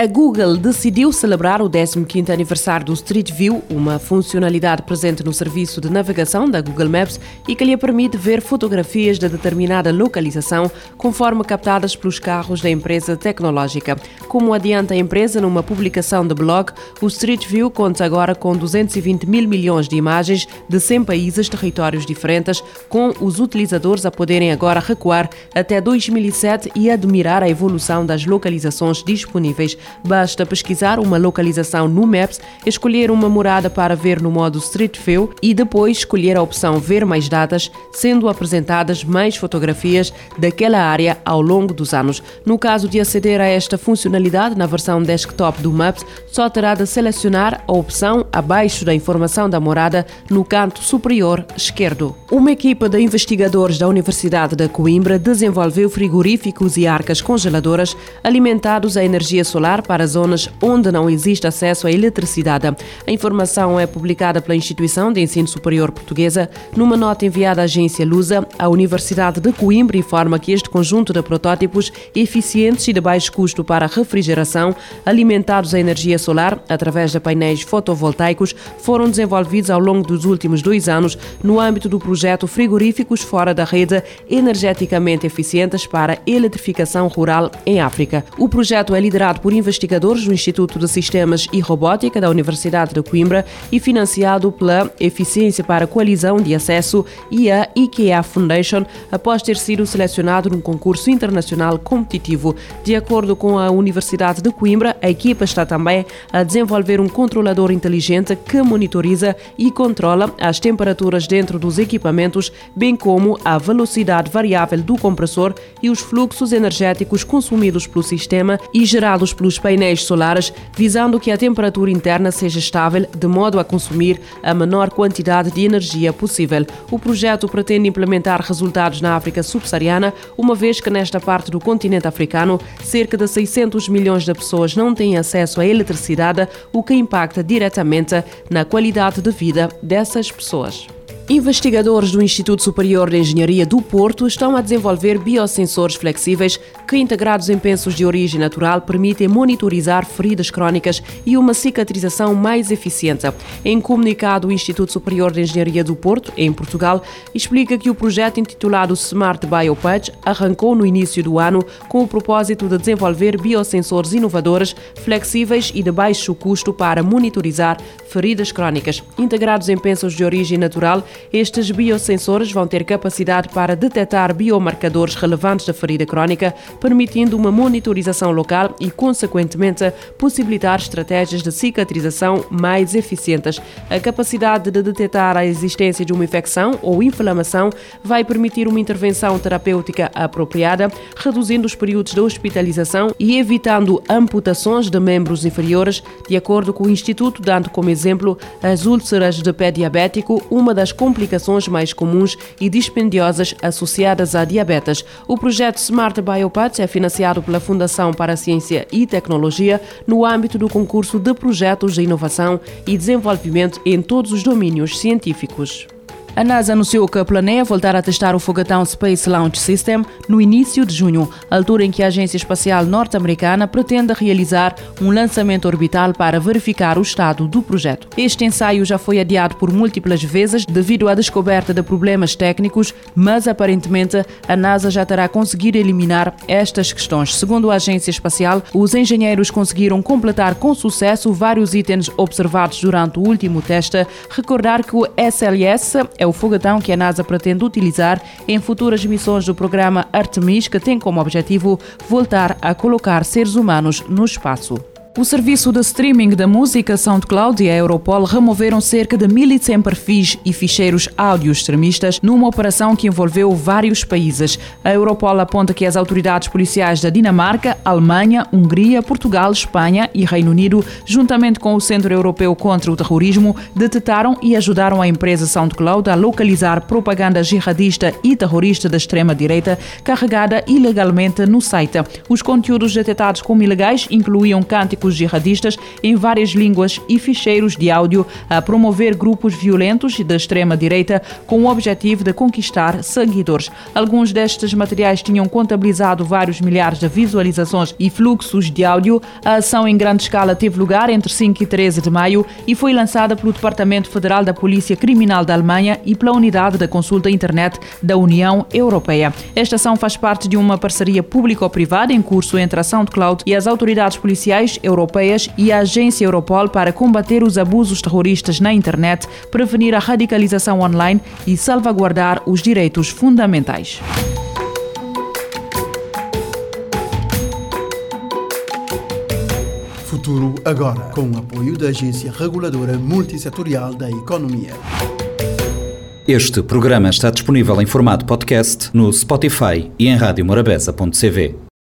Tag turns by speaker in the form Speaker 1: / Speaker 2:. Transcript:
Speaker 1: A Google decidiu celebrar o 15º aniversário do Street View, uma funcionalidade presente no serviço de navegação da Google Maps e que lhe permite ver fotografias de determinada localização conforme captadas pelos carros da empresa tecnológica. Como adianta a empresa numa publicação de blog, o Street View conta agora com 220 mil milhões de imagens de 100 países, territórios diferentes, com os utilizadores a poderem agora recuar até 2007 e admirar a evolução das localizações disponíveis Basta pesquisar uma localização no Maps, escolher uma morada para ver no modo Street View e depois escolher a opção Ver mais datas, sendo apresentadas mais fotografias daquela área ao longo dos anos. No caso de aceder a esta funcionalidade na versão desktop do Maps, só terá de selecionar a opção abaixo da informação da morada no canto superior esquerdo. Uma equipa de investigadores da Universidade de Coimbra desenvolveu frigoríficos e arcas congeladoras alimentados a energia solar para zonas onde não existe acesso à eletricidade. A informação é publicada pela Instituição de Ensino Superior Portuguesa. Numa nota enviada à agência Lusa, a Universidade de Coimbra informa que este conjunto de protótipos eficientes e de baixo custo para refrigeração, alimentados a energia solar através de painéis fotovoltaicos, foram desenvolvidos ao longo dos últimos dois anos no âmbito do projeto Frigoríficos Fora da Rede Energeticamente Eficientes para Eletrificação Rural em África. O projeto é liderado por investidores investigadores do Instituto de Sistemas e Robótica da Universidade de Coimbra e financiado pela Eficiência para a Coalizão de Acesso e a IKEA Foundation, após ter sido selecionado num concurso internacional competitivo. De acordo com a Universidade de Coimbra, a equipa está também a desenvolver um controlador inteligente que monitoriza e controla as temperaturas dentro dos equipamentos, bem como a velocidade variável do compressor e os fluxos energéticos consumidos pelo sistema e gerados pelos painéis solares, visando que a temperatura interna seja estável, de modo a consumir a menor quantidade de energia possível. O projeto pretende implementar resultados na África subsaariana, uma vez que nesta parte do continente africano, cerca de 600 milhões de pessoas não têm acesso à eletricidade, o que impacta diretamente na qualidade de vida dessas pessoas. Investigadores do Instituto Superior de Engenharia do Porto estão a desenvolver biosensores flexíveis que, integrados em pensos de origem natural, permitem monitorizar feridas crónicas e uma cicatrização mais eficiente. Em comunicado, o Instituto Superior de Engenharia do Porto, em Portugal, explica que o projeto intitulado Smart Biopatch arrancou no início do ano com o propósito de desenvolver biosensores inovadores, flexíveis e de baixo custo para monitorizar feridas crónicas. Integrados em pensos de origem natural, estes biosensores vão ter capacidade para detectar biomarcadores relevantes da ferida crónica, permitindo uma monitorização local e, consequentemente, possibilitar estratégias de cicatrização mais eficientes. A capacidade de detectar a existência de uma infecção ou inflamação vai permitir uma intervenção terapêutica apropriada, reduzindo os períodos de hospitalização e evitando amputações de membros inferiores, de acordo com o Instituto, dando como exemplo as úlceras de pé diabético, uma das complicações mais comuns e dispendiosas associadas à diabetes. O projeto Smart Biopaths é financiado pela Fundação para a Ciência e Tecnologia no âmbito do concurso de projetos de inovação e desenvolvimento em todos os domínios científicos. A NASA anunciou que planeia voltar a testar o foguetão Space Launch System no início de junho, altura em que a Agência Espacial Norte-Americana pretende realizar um lançamento orbital para verificar o estado do projeto. Este ensaio já foi adiado por múltiplas vezes devido à descoberta de problemas técnicos, mas aparentemente a NASA já terá conseguido eliminar estas questões. Segundo a Agência Espacial, os engenheiros conseguiram completar com sucesso vários itens observados durante o último teste. Recordar que o SLS é o foguetão que a NASA pretende utilizar em futuras missões do programa Artemis, que tem como objetivo voltar a colocar seres humanos no espaço. O serviço de streaming da música SoundCloud e a Europol removeram cerca de 1.100 perfis e ficheiros áudio extremistas numa operação que envolveu vários países. A Europol aponta que as autoridades policiais da Dinamarca, Alemanha, Hungria, Portugal, Espanha e Reino Unido, juntamente com o Centro Europeu contra o Terrorismo, detetaram e ajudaram a empresa SoundCloud a localizar propaganda jihadista e terrorista da extrema-direita carregada ilegalmente no site. Os conteúdos detectados como ilegais incluíam cânticos cibernéticos jihadistas em várias línguas e ficheiros de áudio a promover grupos violentos da extrema-direita com o objetivo de conquistar seguidores. Alguns destes materiais tinham contabilizado vários milhares de visualizações e fluxos de áudio. A ação em grande escala teve lugar entre 5 e 13 de maio e foi lançada pelo Departamento Federal da Polícia Criminal da Alemanha e pela Unidade da Consulta Internet da União Europeia. Esta ação faz parte de uma parceria público-privada em curso entre a SoundCloud e as autoridades policiais europeias e a agência Europol para combater os abusos terroristas na internet, prevenir a radicalização online e salvaguardar os direitos fundamentais.
Speaker 2: Futuro agora, com o apoio da Agência Reguladora Multissetorial da Economia.
Speaker 3: Este programa está disponível em formato podcast no Spotify e em radiomorabeza.cv.